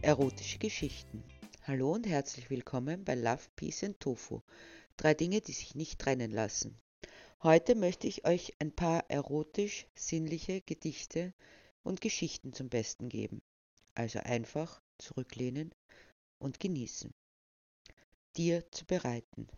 Erotische Geschichten. Hallo und herzlich willkommen bei Love, Peace and Tofu. Drei Dinge, die sich nicht trennen lassen. Heute möchte ich euch ein paar erotisch sinnliche Gedichte und Geschichten zum Besten geben. Also einfach zurücklehnen und genießen. Dir zu bereiten.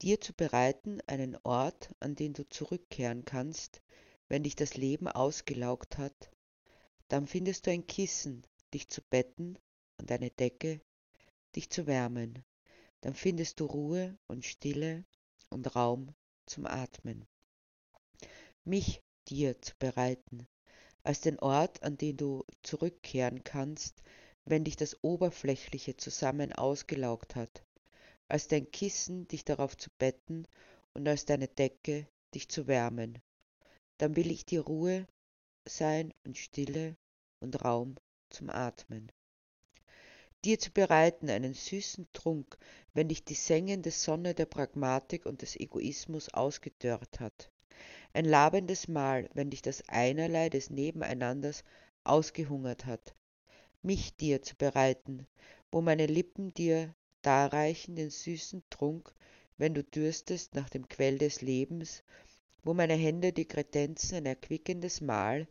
Dir zu bereiten einen Ort, an den du zurückkehren kannst, wenn dich das Leben ausgelaugt hat. Dann findest du ein Kissen, dich zu betten und eine Decke, dich zu wärmen. Dann findest du Ruhe und Stille und Raum zum Atmen. Mich dir zu bereiten, als den Ort, an den du zurückkehren kannst, wenn dich das Oberflächliche zusammen ausgelaugt hat, als dein Kissen dich darauf zu betten und als deine Decke dich zu wärmen. Dann will ich dir Ruhe sein und Stille und Raum zum Atmen. Dir zu bereiten einen süßen Trunk, wenn dich die sengende Sonne der Pragmatik und des Egoismus ausgedörrt hat. Ein labendes Mahl, wenn dich das Einerlei des Nebeneinanders ausgehungert hat. Mich dir zu bereiten, wo meine Lippen dir darreichen den süßen Trunk, wenn du dürstest nach dem Quell des Lebens, wo meine Hände die Kredenzen ein erquickendes Mahl,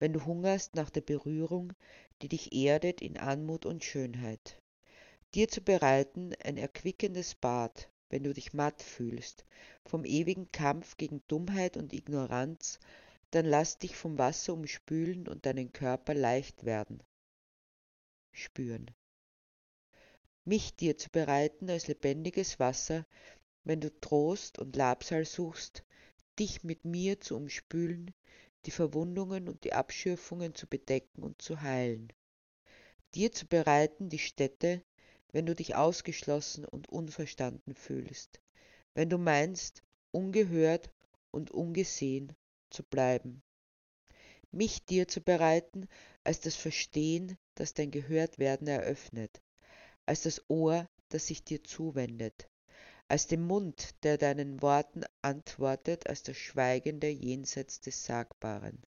wenn du hungerst nach der Berührung, die dich erdet in Anmut und Schönheit. Dir zu bereiten ein erquickendes Bad, wenn du dich matt fühlst, vom ewigen Kampf gegen Dummheit und Ignoranz, dann lass dich vom Wasser umspülen und deinen Körper leicht werden. Spüren. Mich dir zu bereiten als lebendiges Wasser, wenn du Trost und Labsal suchst, dich mit mir zu umspülen, die Verwundungen und die Abschürfungen zu bedecken und zu heilen. Dir zu bereiten die Stätte, wenn du dich ausgeschlossen und unverstanden fühlst, wenn du meinst, ungehört und ungesehen zu bleiben. Mich dir zu bereiten als das Verstehen, das dein Gehörtwerden eröffnet, als das Ohr, das sich dir zuwendet, als dem Mund, der deinen Worten antwortet, als das Schweigende jenseits des Sagbaren.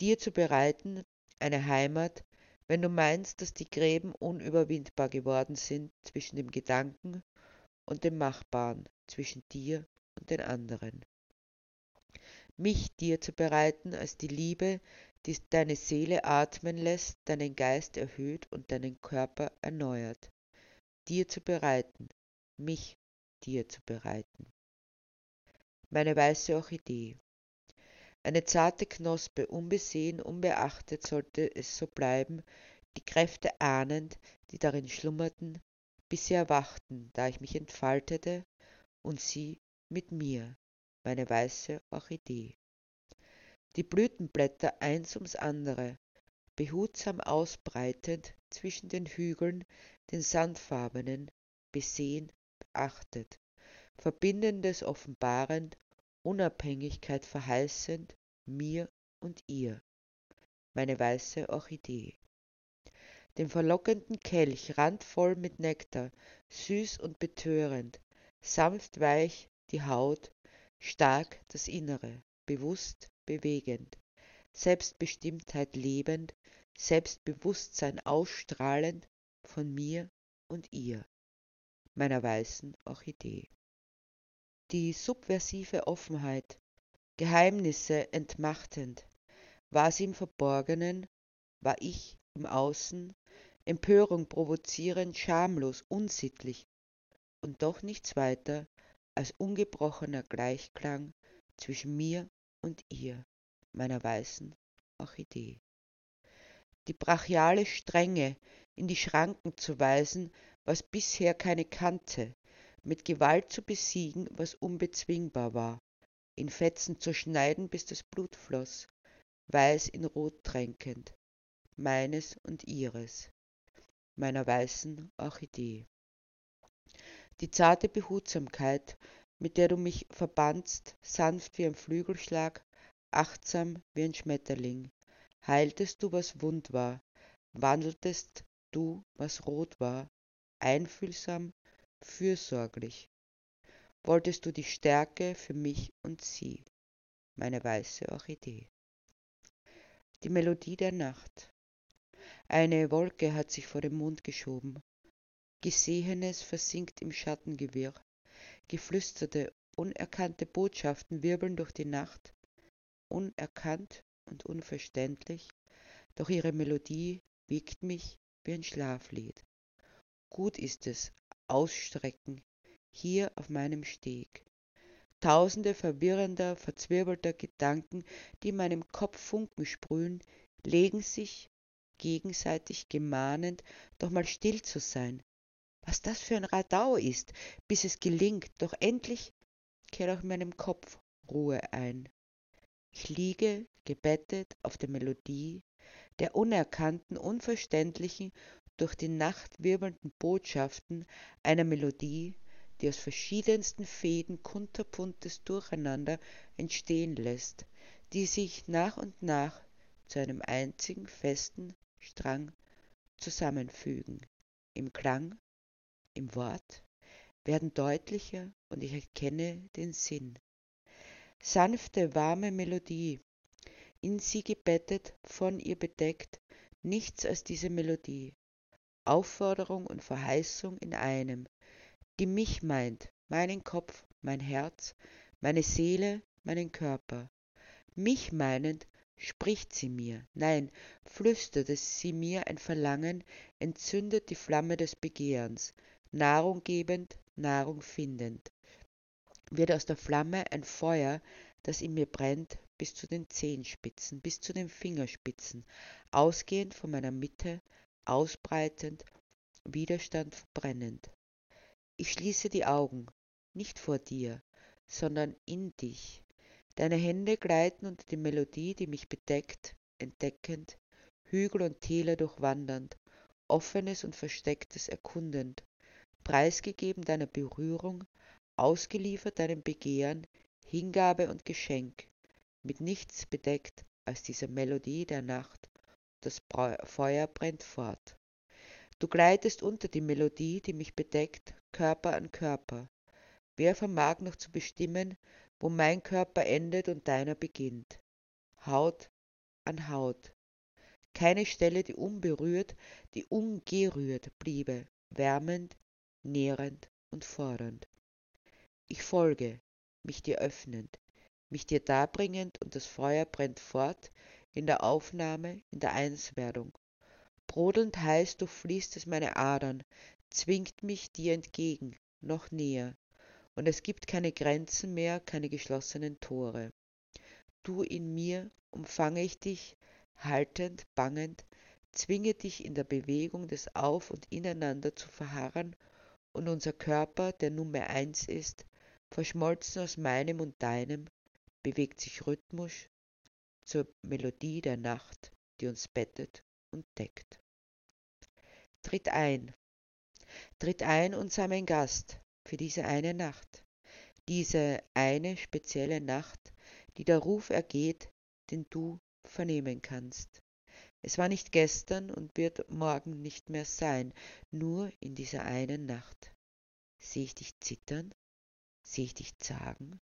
Dir zu bereiten eine Heimat, wenn du meinst, dass die Gräben unüberwindbar geworden sind zwischen dem Gedanken und dem Machbaren, zwischen dir und den anderen. Mich dir zu bereiten als die Liebe, die deine Seele atmen lässt, deinen Geist erhöht und deinen Körper erneuert. Dir zu bereiten, mich dir zu bereiten. Meine weiße Orchidee. Eine zarte Knospe, unbesehen, unbeachtet sollte es so bleiben, die Kräfte ahnend, die darin schlummerten, bis sie erwachten, da ich mich entfaltete und sie mit mir, meine weiße Orchidee. Die Blütenblätter eins ums andere, behutsam ausbreitend zwischen den Hügeln, den sandfarbenen, besehen achtet, Verbindendes offenbarend, Unabhängigkeit verheißend, mir und ihr, meine weiße Orchidee. Den verlockenden Kelch randvoll mit Nektar, süß und betörend, sanft weich die Haut, stark das Innere, bewusst bewegend, Selbstbestimmtheit lebend, Selbstbewusstsein ausstrahlend von mir und ihr meiner weißen Orchidee. Die subversive Offenheit, Geheimnisse entmachtend, war sie im Verborgenen, war ich im Außen, Empörung provozierend, schamlos, unsittlich und doch nichts weiter als ungebrochener Gleichklang zwischen mir und ihr, meiner weißen Orchidee. Die brachiale Strenge in die Schranken zu weisen, was bisher keine kannte, mit Gewalt zu besiegen, was unbezwingbar war, in Fetzen zu schneiden, bis das Blut floss, weiß in Rot tränkend, meines und ihres, meiner weißen Orchidee. Die zarte Behutsamkeit, mit der du mich verbandst, sanft wie ein Flügelschlag, achtsam wie ein Schmetterling, heiltest du, was wund war, wandeltest du, was rot war, einfühlsam, fürsorglich. Wolltest du die Stärke für mich und sie, meine weiße Orchidee. Die Melodie der Nacht. Eine Wolke hat sich vor den Mond geschoben. Gesehenes versinkt im Schattengewirr. Geflüsterte, unerkannte Botschaften wirbeln durch die Nacht. Unerkannt und unverständlich, doch ihre Melodie wiegt mich wie ein Schlaflied. Gut ist es, ausstrecken, hier auf meinem Steg. Tausende verwirrender, verzwirbelter Gedanken, die in meinem Kopf Funken sprühen, legen sich, gegenseitig gemahnend, doch mal still zu sein. Was das für ein Radau ist, bis es gelingt, doch endlich kehrt auch in meinem Kopf Ruhe ein. Ich liege, gebettet auf der Melodie der unerkannten, unverständlichen, durch die Nacht wirbelnden Botschaften einer Melodie, die aus verschiedensten Fäden kunterbuntes Durcheinander entstehen lässt, die sich nach und nach zu einem einzigen festen Strang zusammenfügen. Im Klang, im Wort werden deutlicher und ich erkenne den Sinn. Sanfte, warme Melodie, in sie gebettet, von ihr bedeckt, nichts als diese Melodie. Aufforderung und Verheißung in einem, die mich meint, meinen Kopf, mein Herz, meine Seele, meinen Körper. Mich meinend spricht sie mir, nein, flüstert es sie mir ein Verlangen, entzündet die Flamme des Begehrens, Nahrung gebend, Nahrung findend. Wird aus der Flamme ein Feuer, das in mir brennt, bis zu den Zehenspitzen, bis zu den Fingerspitzen, ausgehend von meiner Mitte, ausbreitend, Widerstand verbrennend. Ich schließe die Augen, nicht vor dir, sondern in dich. Deine Hände gleiten unter die Melodie, die mich bedeckt, entdeckend, Hügel und Täler durchwandernd, offenes und verstecktes erkundend, preisgegeben deiner Berührung, ausgeliefert deinem Begehren, Hingabe und Geschenk, mit nichts bedeckt als dieser Melodie der Nacht. Das Feuer brennt fort. Du gleitest unter die Melodie, die mich bedeckt, Körper an Körper. Wer vermag noch zu bestimmen, wo mein Körper endet und deiner beginnt? Haut an Haut. Keine Stelle, die unberührt, die ungerührt bliebe, wärmend, nährend und fordernd. Ich folge, mich dir öffnend, mich dir darbringend und das Feuer brennt fort in der Aufnahme, in der Einswerdung. Brodelnd heiß durchfließt es meine Adern, zwingt mich dir entgegen, noch näher, und es gibt keine Grenzen mehr, keine geschlossenen Tore. Du in mir, umfange ich dich, haltend, bangend, zwinge dich in der Bewegung des Auf und Ineinander zu verharren, und unser Körper, der nunmehr eins ist, verschmolzen aus meinem und deinem, bewegt sich rhythmisch zur Melodie der Nacht, die uns bettet und deckt. Tritt ein, tritt ein und sei mein Gast für diese eine Nacht, diese eine spezielle Nacht, die der Ruf ergeht, den du vernehmen kannst. Es war nicht gestern und wird morgen nicht mehr sein, nur in dieser einen Nacht. Sehe ich dich zittern? Sehe ich dich zagen?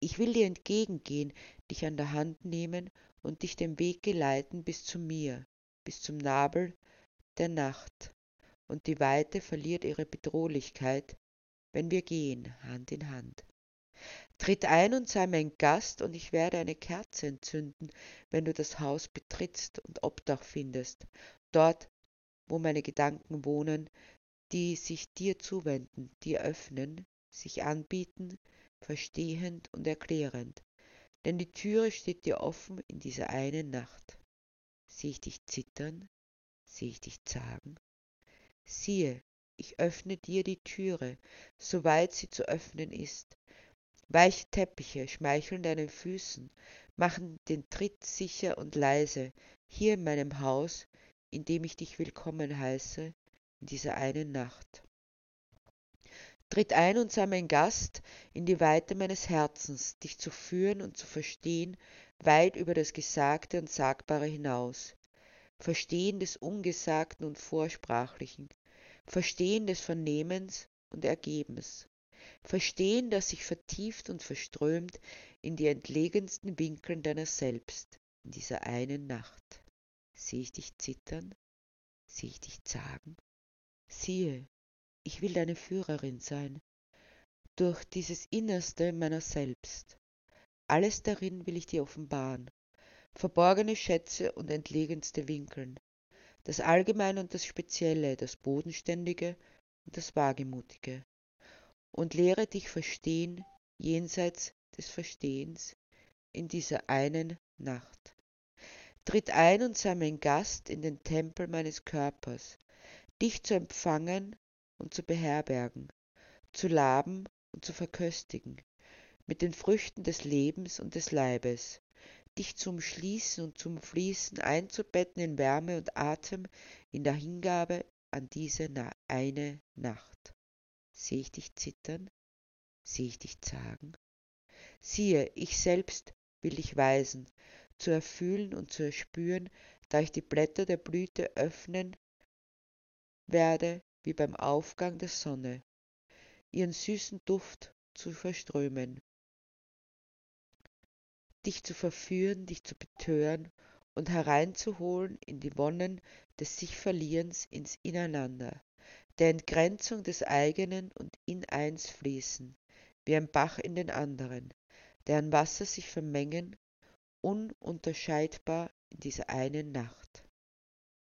Ich will dir entgegengehen, dich an der Hand nehmen und dich den Weg geleiten bis zu mir, bis zum Nabel der Nacht. Und die Weite verliert ihre Bedrohlichkeit, wenn wir gehen, Hand in Hand. Tritt ein und sei mein Gast, und ich werde eine Kerze entzünden, wenn du das Haus betrittst und Obdach findest, dort, wo meine Gedanken wohnen, die sich dir zuwenden, dir öffnen, sich anbieten, verstehend und erklärend, denn die Türe steht dir offen in dieser einen Nacht. Sehe ich dich zittern? Sehe ich dich zagen? Siehe, ich öffne dir die Türe, soweit sie zu öffnen ist. Weiche Teppiche schmeicheln deinen Füßen, machen den Tritt sicher und leise, hier in meinem Haus, in dem ich dich willkommen heiße, in dieser einen Nacht. Tritt ein und sei mein Gast in die Weite meines Herzens, dich zu führen und zu verstehen, weit über das Gesagte und Sagbare hinaus. Verstehen des Ungesagten und Vorsprachlichen, Verstehen des Vernehmens und Ergebens. Verstehen, das sich vertieft und verströmt in die entlegensten Winkeln deiner selbst, in dieser einen Nacht. Sehe ich dich zittern? Sehe ich dich zagen? Siehe, ich will deine Führerin sein, durch dieses Innerste meiner selbst. Alles darin will ich dir offenbaren, verborgene Schätze und entlegenste Winkeln, das Allgemeine und das Spezielle, das Bodenständige und das Wagemutige, und lehre dich verstehen jenseits des Verstehens in dieser einen Nacht. Tritt ein und sei mein Gast in den Tempel meines Körpers, dich zu empfangen und zu beherbergen, zu laben und zu verköstigen, mit den Früchten des Lebens und des Leibes, dich zum Schließen und zum Fließen einzubetten in Wärme und Atem, in der Hingabe an diese eine Nacht. Sehe ich dich zittern? Sehe ich dich zagen? Siehe, ich selbst will dich weisen, zu erfühlen und zu erspüren, da ich die Blätter der Blüte öffnen werde wie beim Aufgang der Sonne, ihren süßen Duft zu verströmen, dich zu verführen, dich zu betören und hereinzuholen in die Wonnen des sich Verlierens ins Ineinander, der Entgrenzung des eigenen und in eins fließen, wie ein Bach in den anderen, deren Wasser sich vermengen, ununterscheidbar in dieser einen Nacht.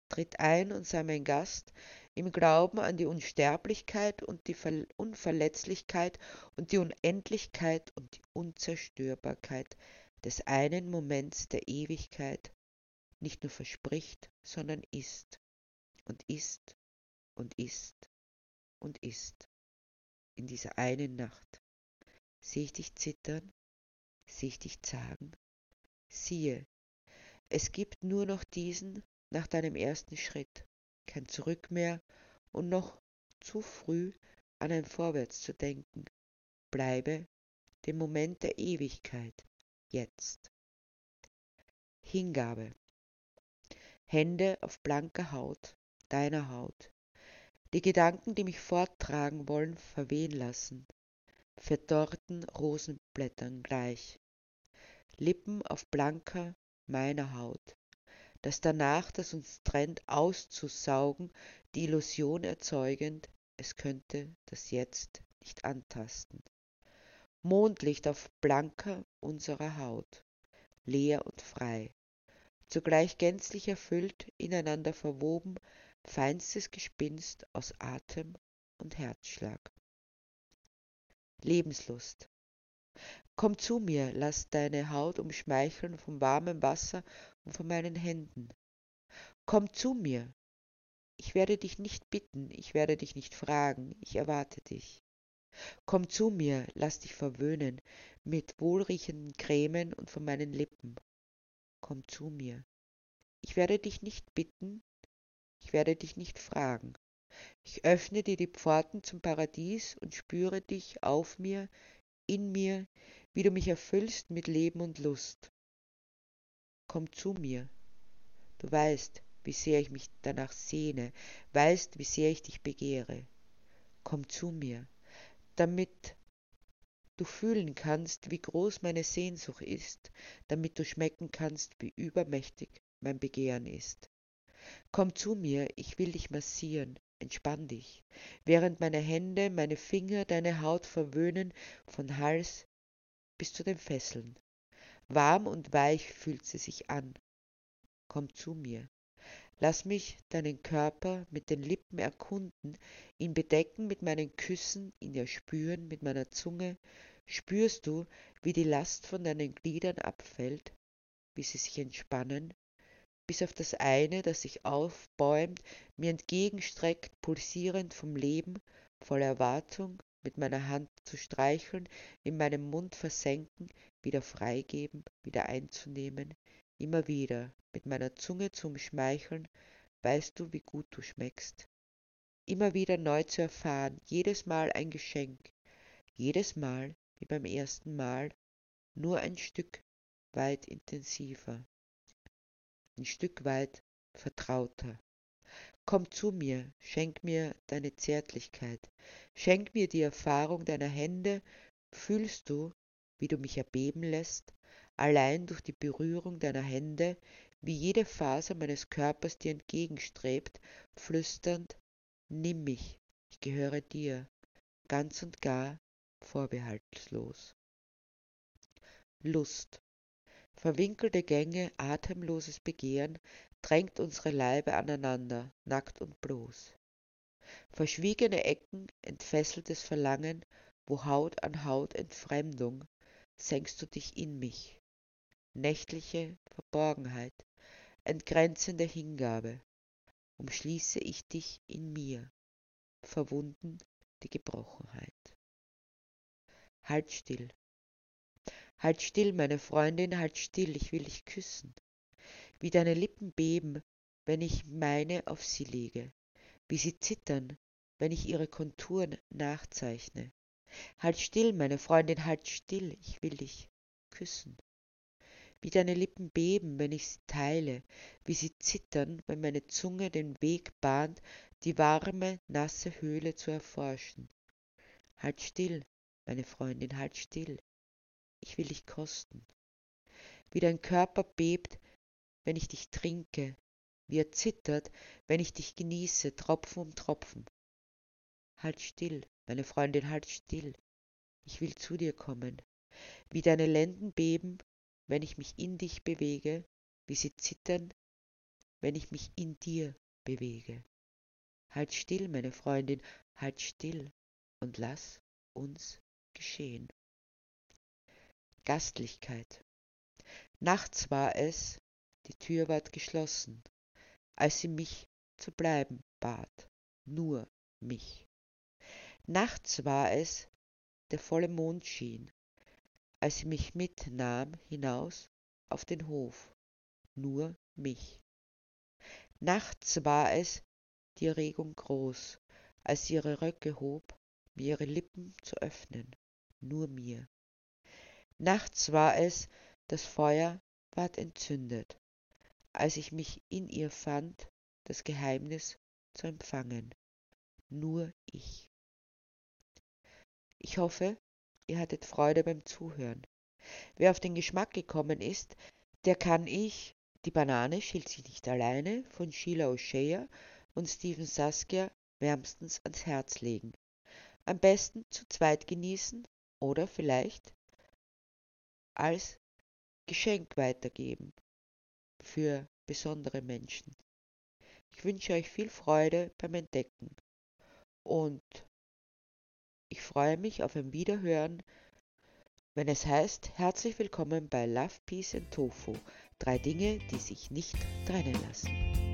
Tritt ein und sei mein Gast, im Glauben an die Unsterblichkeit und die Unverletzlichkeit und die Unendlichkeit und die Unzerstörbarkeit des einen Moments der Ewigkeit nicht nur verspricht, sondern ist und ist und ist und ist in dieser einen Nacht. Sehe ich dich zittern? Sehe ich dich zagen? Siehe, es gibt nur noch diesen nach deinem ersten Schritt kein Zurück mehr und noch zu früh an ein Vorwärts zu denken. Bleibe dem Moment der Ewigkeit jetzt. Hingabe. Hände auf blanker Haut, deiner Haut. Die Gedanken, die mich forttragen wollen, verwehen lassen, verdorrten Rosenblättern gleich. Lippen auf blanker meiner Haut das danach, das uns trennt, auszusaugen, die Illusion erzeugend, es könnte das Jetzt nicht antasten. Mondlicht auf blanker unserer Haut, leer und frei, zugleich gänzlich erfüllt, ineinander verwoben, feinstes Gespinst aus Atem und Herzschlag. Lebenslust. Komm zu mir, lass deine Haut umschmeicheln vom warmen Wasser und von meinen Händen. Komm zu mir. Ich werde dich nicht bitten, ich werde dich nicht fragen, ich erwarte dich. Komm zu mir, lass dich verwöhnen mit wohlriechenden Cremen und von meinen Lippen. Komm zu mir. Ich werde dich nicht bitten, ich werde dich nicht fragen. Ich öffne dir die Pforten zum Paradies und spüre dich auf mir, in mir, wie du mich erfüllst mit Leben und Lust komm zu mir. Du weißt, wie sehr ich mich danach sehne, weißt, wie sehr ich dich begehre. Komm zu mir, damit du fühlen kannst, wie groß meine Sehnsucht ist, damit du schmecken kannst, wie übermächtig mein Begehren ist. Komm zu mir, ich will dich massieren, entspann dich, während meine Hände, meine Finger deine Haut verwöhnen von Hals bis zu den Fesseln. Warm und weich fühlt sie sich an. Komm zu mir. Lass mich deinen Körper mit den Lippen erkunden, ihn bedecken mit meinen Küssen, ihn erspüren mit meiner Zunge. Spürst du, wie die Last von deinen Gliedern abfällt, wie sie sich entspannen, bis auf das eine, das sich aufbäumt, mir entgegenstreckt, pulsierend vom Leben, voller Erwartung, mit meiner Hand zu streicheln, in meinem Mund versenken, wieder freigeben, wieder einzunehmen, immer wieder mit meiner Zunge zu umschmeicheln, weißt du, wie gut du schmeckst. Immer wieder neu zu erfahren, jedes Mal ein Geschenk, jedes Mal wie beim ersten Mal, nur ein Stück weit intensiver, ein Stück weit vertrauter. Komm zu mir, schenk mir deine Zärtlichkeit, schenk mir die Erfahrung deiner Hände, fühlst du, wie du mich erbeben lässt, allein durch die Berührung deiner Hände, wie jede Faser meines Körpers dir entgegenstrebt, flüsternd, nimm mich, ich gehöre dir, ganz und gar, vorbehaltlos. Lust. Verwinkelte Gänge, atemloses Begehren drängt unsere Leibe aneinander, nackt und bloß. Verschwiegene Ecken, entfesseltes Verlangen, wo Haut an Haut Entfremdung, senkst du dich in mich. Nächtliche Verborgenheit, entgrenzende Hingabe, umschließe ich dich in mir, verwunden die Gebrochenheit. Halt still. Halt still, meine Freundin, halt still, ich will dich küssen. Wie deine Lippen beben, wenn ich meine auf sie lege, wie sie zittern, wenn ich ihre Konturen nachzeichne. Halt still, meine Freundin, halt still, ich will dich küssen. Wie deine Lippen beben, wenn ich sie teile, wie sie zittern, wenn meine Zunge den Weg bahnt, die warme, nasse Höhle zu erforschen. Halt still, meine Freundin, halt still. Ich will dich kosten. Wie dein Körper bebt, wenn ich dich trinke, wie er zittert, wenn ich dich genieße, Tropfen um Tropfen. Halt still, meine Freundin, halt still. Ich will zu dir kommen. Wie deine Lenden beben, wenn ich mich in dich bewege, wie sie zittern, wenn ich mich in dir bewege. Halt still, meine Freundin, halt still und lass uns geschehen. Gastlichkeit. Nachts war es, die Tür ward geschlossen, als sie mich zu bleiben bat, nur mich. Nachts war es, der volle Mond schien, als sie mich mitnahm hinaus auf den Hof, nur mich. Nachts war es, die Erregung groß, als sie ihre Röcke hob, mir ihre Lippen zu öffnen, nur mir. Nachts war es, das Feuer ward entzündet, als ich mich in ihr fand, das Geheimnis zu empfangen, nur ich. Ich hoffe, ihr hattet Freude beim Zuhören. Wer auf den Geschmack gekommen ist, der kann ich Die Banane schilt sich nicht alleine von Sheila O'Shea und Stephen Saskia wärmstens ans Herz legen. Am besten zu zweit genießen oder vielleicht als Geschenk weitergeben für besondere Menschen. Ich wünsche euch viel Freude beim Entdecken und ich freue mich auf ein Wiederhören, wenn es heißt, herzlich willkommen bei Love, Peace and Tofu, drei Dinge, die sich nicht trennen lassen.